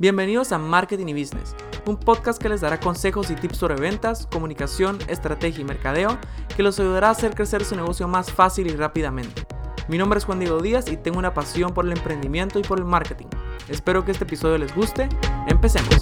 Bienvenidos a Marketing y Business, un podcast que les dará consejos y tips sobre ventas, comunicación, estrategia y mercadeo que los ayudará a hacer crecer su negocio más fácil y rápidamente. Mi nombre es Juan Diego Díaz y tengo una pasión por el emprendimiento y por el marketing. Espero que este episodio les guste. Empecemos.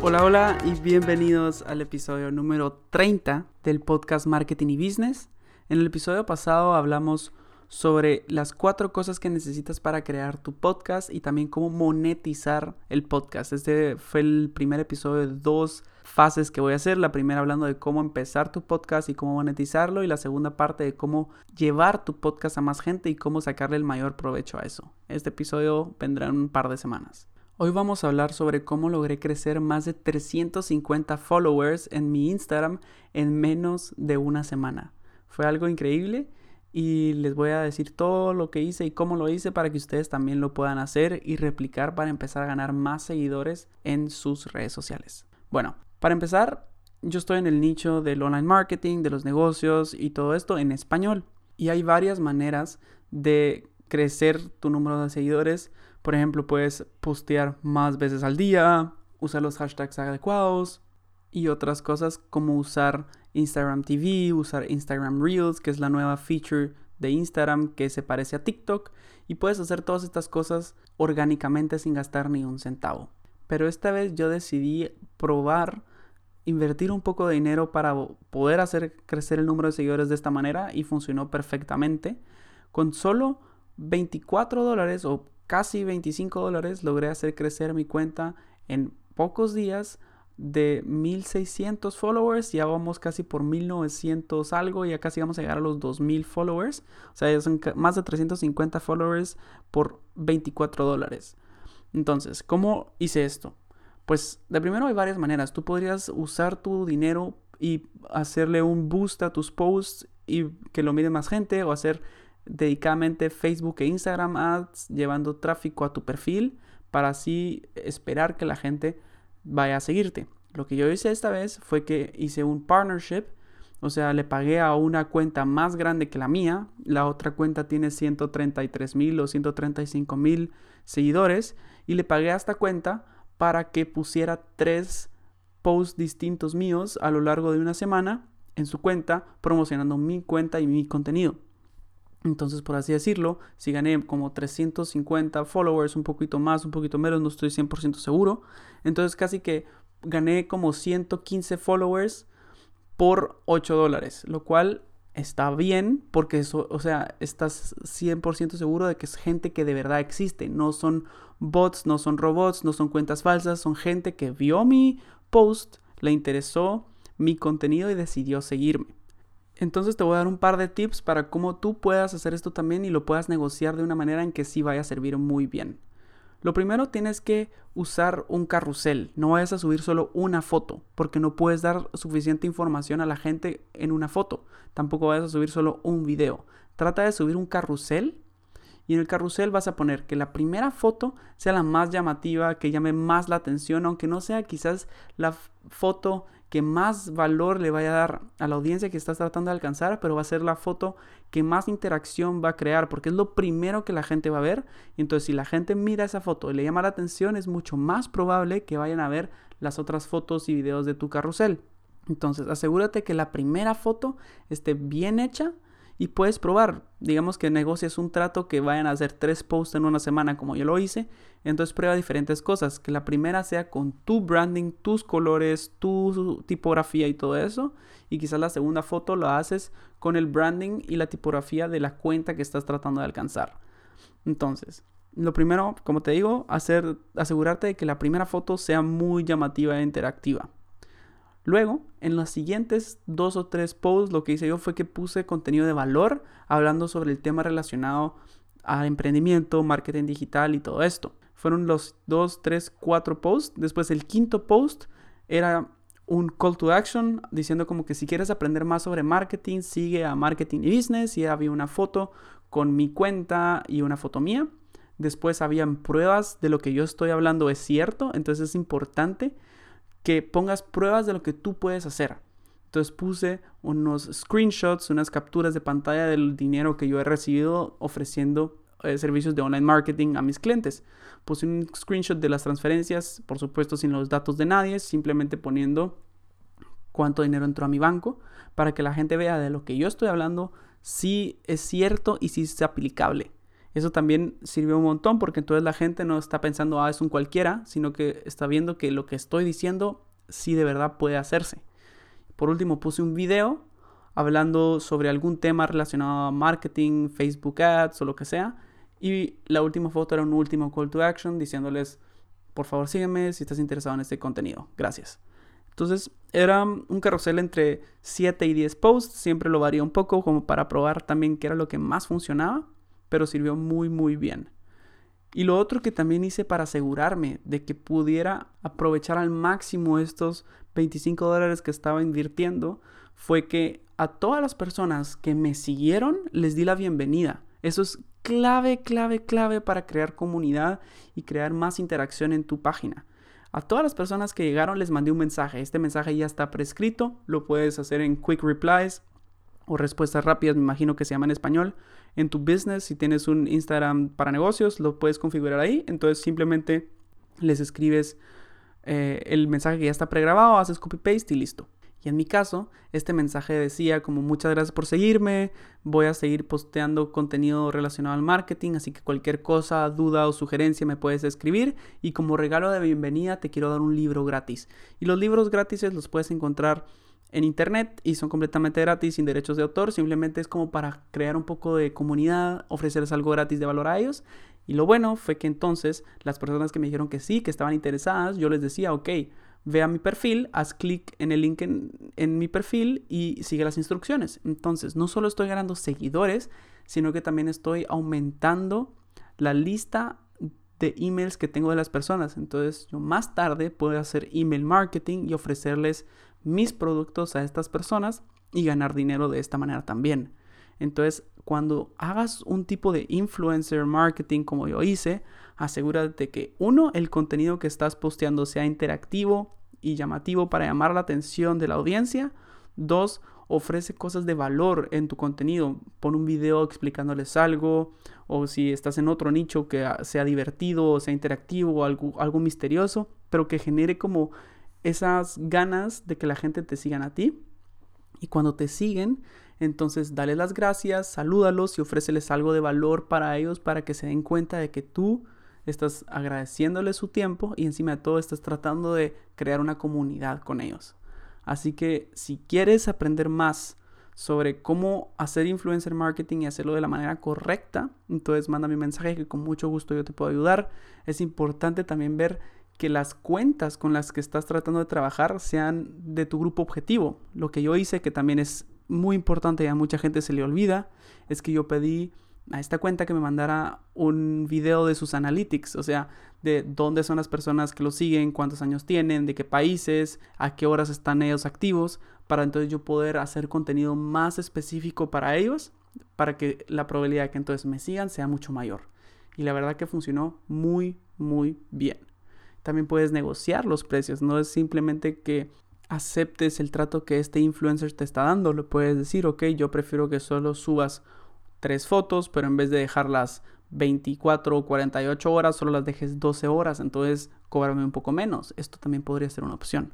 Hola, hola y bienvenidos al episodio número 30 del podcast Marketing y Business. En el episodio pasado hablamos sobre las cuatro cosas que necesitas para crear tu podcast y también cómo monetizar el podcast. Este fue el primer episodio de dos fases que voy a hacer. La primera hablando de cómo empezar tu podcast y cómo monetizarlo y la segunda parte de cómo llevar tu podcast a más gente y cómo sacarle el mayor provecho a eso. Este episodio vendrá en un par de semanas. Hoy vamos a hablar sobre cómo logré crecer más de 350 followers en mi Instagram en menos de una semana. Fue algo increíble y les voy a decir todo lo que hice y cómo lo hice para que ustedes también lo puedan hacer y replicar para empezar a ganar más seguidores en sus redes sociales. Bueno, para empezar, yo estoy en el nicho del online marketing, de los negocios y todo esto en español. Y hay varias maneras de crecer tu número de seguidores. Por ejemplo, puedes postear más veces al día, usar los hashtags adecuados y otras cosas como usar Instagram TV, usar Instagram Reels, que es la nueva feature de Instagram que se parece a TikTok, y puedes hacer todas estas cosas orgánicamente sin gastar ni un centavo. Pero esta vez yo decidí probar invertir un poco de dinero para poder hacer crecer el número de seguidores de esta manera y funcionó perfectamente. Con solo 24 dólares o casi 25 dólares logré hacer crecer mi cuenta en pocos días de 1600 followers, ya vamos casi por 1900 algo, ya casi vamos a llegar a los 2000 followers, o sea, son más de 350 followers por 24 dólares. Entonces, ¿cómo hice esto? Pues de primero hay varias maneras. Tú podrías usar tu dinero y hacerle un boost a tus posts y que lo mire más gente o hacer dedicadamente Facebook e Instagram ads llevando tráfico a tu perfil para así esperar que la gente vaya a seguirte. Lo que yo hice esta vez fue que hice un partnership, o sea, le pagué a una cuenta más grande que la mía, la otra cuenta tiene 133 mil o 135 mil seguidores, y le pagué a esta cuenta para que pusiera tres posts distintos míos a lo largo de una semana en su cuenta, promocionando mi cuenta y mi contenido. Entonces, por así decirlo, si gané como 350 followers, un poquito más, un poquito menos, no estoy 100% seguro. Entonces, casi que gané como 115 followers por 8 dólares, lo cual está bien porque eso, o sea, estás 100% seguro de que es gente que de verdad existe, no son bots, no son robots, no son cuentas falsas, son gente que vio mi post, le interesó mi contenido y decidió seguirme. Entonces te voy a dar un par de tips para cómo tú puedas hacer esto también y lo puedas negociar de una manera en que sí vaya a servir muy bien. Lo primero tienes que usar un carrusel, no vayas a subir solo una foto, porque no puedes dar suficiente información a la gente en una foto. Tampoco vayas a subir solo un video. Trata de subir un carrusel y en el carrusel vas a poner que la primera foto sea la más llamativa, que llame más la atención, aunque no sea quizás la foto que más valor le vaya a dar a la audiencia que estás tratando de alcanzar, pero va a ser la foto que más interacción va a crear, porque es lo primero que la gente va a ver. Entonces si la gente mira esa foto y le llama la atención, es mucho más probable que vayan a ver las otras fotos y videos de tu carrusel. Entonces asegúrate que la primera foto esté bien hecha y puedes probar. Digamos que negocias un trato que vayan a hacer tres posts en una semana como yo lo hice. Entonces prueba diferentes cosas. Que la primera sea con tu branding, tus colores, tu tipografía y todo eso. Y quizás la segunda foto lo haces con el branding y la tipografía de la cuenta que estás tratando de alcanzar. Entonces, lo primero, como te digo, hacer, asegurarte de que la primera foto sea muy llamativa e interactiva. Luego, en los siguientes dos o tres posts, lo que hice yo fue que puse contenido de valor hablando sobre el tema relacionado al emprendimiento, marketing digital y todo esto. Fueron los dos, tres, cuatro posts. Después el quinto post era un call to action diciendo como que si quieres aprender más sobre marketing, sigue a Marketing y Business. Y había una foto con mi cuenta y una foto mía. Después habían pruebas de lo que yo estoy hablando es cierto. Entonces es importante que pongas pruebas de lo que tú puedes hacer. Entonces puse unos screenshots, unas capturas de pantalla del dinero que yo he recibido ofreciendo eh, servicios de online marketing a mis clientes. Puse un screenshot de las transferencias, por supuesto sin los datos de nadie, simplemente poniendo cuánto dinero entró a mi banco para que la gente vea de lo que yo estoy hablando si es cierto y si es aplicable. Eso también sirvió un montón porque entonces la gente no está pensando, ah, es un cualquiera, sino que está viendo que lo que estoy diciendo sí de verdad puede hacerse. Por último, puse un video hablando sobre algún tema relacionado a marketing, Facebook Ads o lo que sea. Y la última foto era un último call to action diciéndoles, por favor sígueme si estás interesado en este contenido. Gracias. Entonces era un carrusel entre 7 y 10 posts, siempre lo varía un poco como para probar también qué era lo que más funcionaba, pero sirvió muy muy bien. Y lo otro que también hice para asegurarme de que pudiera aprovechar al máximo estos 25 dólares que estaba invirtiendo fue que a todas las personas que me siguieron les di la bienvenida. Eso es clave, clave, clave para crear comunidad y crear más interacción en tu página. A todas las personas que llegaron les mandé un mensaje. Este mensaje ya está prescrito. Lo puedes hacer en quick replies o respuestas rápidas, me imagino que se llama en español. En tu business, si tienes un Instagram para negocios, lo puedes configurar ahí. Entonces simplemente les escribes eh, el mensaje que ya está pregrabado, haces copy paste y listo. Y en mi caso, este mensaje decía como muchas gracias por seguirme, voy a seguir posteando contenido relacionado al marketing, así que cualquier cosa, duda o sugerencia me puedes escribir y como regalo de bienvenida te quiero dar un libro gratis. Y los libros gratis los puedes encontrar en internet y son completamente gratis, sin derechos de autor, simplemente es como para crear un poco de comunidad, ofrecerles algo gratis de valor a ellos. Y lo bueno fue que entonces las personas que me dijeron que sí, que estaban interesadas, yo les decía, ok, ve a mi perfil, haz clic en el link en, mi perfil y sigue las instrucciones. Entonces, no solo estoy ganando seguidores, sino que también estoy aumentando la lista de emails que tengo de las personas. Entonces, yo más tarde puedo hacer email marketing y ofrecerles mis productos a estas personas y ganar dinero de esta manera también. Entonces, cuando hagas un tipo de influencer marketing como yo hice, asegúrate que uno, el contenido que estás posteando sea interactivo y llamativo para llamar la atención de la audiencia. Dos, ofrece cosas de valor en tu contenido. Pon un video explicándoles algo, o si estás en otro nicho que sea divertido, o sea interactivo, o algo, algo misterioso, pero que genere como esas ganas de que la gente te sigan a ti. Y cuando te siguen, entonces dale las gracias, salúdalos y ofréceles algo de valor para ellos para que se den cuenta de que tú estás agradeciéndole su tiempo y encima de todo estás tratando de crear una comunidad con ellos. Así que si quieres aprender más sobre cómo hacer influencer marketing y hacerlo de la manera correcta, entonces mándame un mensaje que con mucho gusto yo te puedo ayudar. Es importante también ver que las cuentas con las que estás tratando de trabajar sean de tu grupo objetivo. Lo que yo hice, que también es muy importante y a mucha gente se le olvida, es que yo pedí a esta cuenta que me mandara un video de sus analytics, o sea, de dónde son las personas que lo siguen, cuántos años tienen, de qué países, a qué horas están ellos activos, para entonces yo poder hacer contenido más específico para ellos, para que la probabilidad de que entonces me sigan sea mucho mayor. Y la verdad que funcionó muy, muy bien. También puedes negociar los precios, no es simplemente que aceptes el trato que este influencer te está dando, le puedes decir, ok, yo prefiero que solo subas tres fotos, pero en vez de dejarlas 24 o 48 horas, solo las dejes 12 horas, entonces cóbrame un poco menos. Esto también podría ser una opción.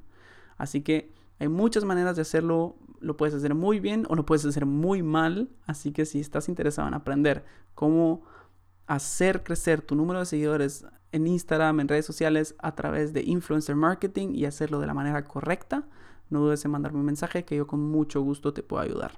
Así que hay muchas maneras de hacerlo, lo puedes hacer muy bien o lo puedes hacer muy mal, así que si estás interesado en aprender cómo hacer crecer tu número de seguidores en Instagram, en redes sociales, a través de influencer marketing y hacerlo de la manera correcta, no dudes en mandarme un mensaje que yo con mucho gusto te puedo ayudar.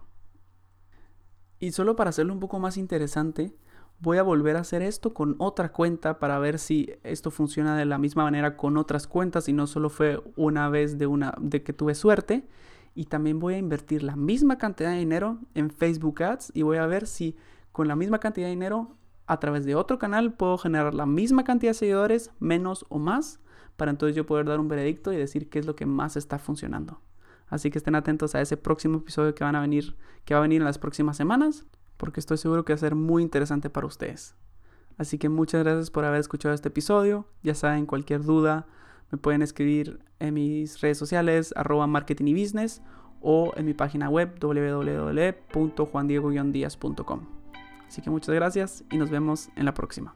Y solo para hacerlo un poco más interesante, voy a volver a hacer esto con otra cuenta para ver si esto funciona de la misma manera con otras cuentas y no solo fue una vez de una de que tuve suerte y también voy a invertir la misma cantidad de dinero en Facebook Ads y voy a ver si con la misma cantidad de dinero a través de otro canal puedo generar la misma cantidad de seguidores, menos o más, para entonces yo poder dar un veredicto y decir qué es lo que más está funcionando. Así que estén atentos a ese próximo episodio que van a venir, que va a venir en las próximas semanas, porque estoy seguro que va a ser muy interesante para ustedes. Así que muchas gracias por haber escuchado este episodio. Ya saben, cualquier duda me pueden escribir en mis redes sociales, arroba marketing y business, o en mi página web www.juandiego-díaz.com. Así que muchas gracias y nos vemos en la próxima.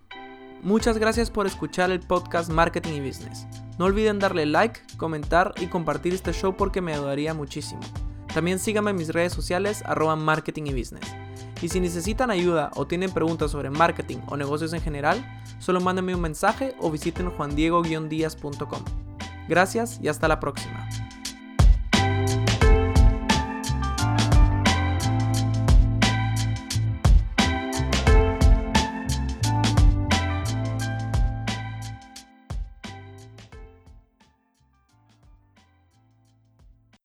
Muchas gracias por escuchar el podcast Marketing y Business. No olviden darle like, comentar y compartir este show porque me ayudaría muchísimo. También síganme en mis redes sociales arroba marketing y business. Y si necesitan ayuda o tienen preguntas sobre marketing o negocios en general, solo mándenme un mensaje o visiten juandiego-díaz.com. Gracias y hasta la próxima.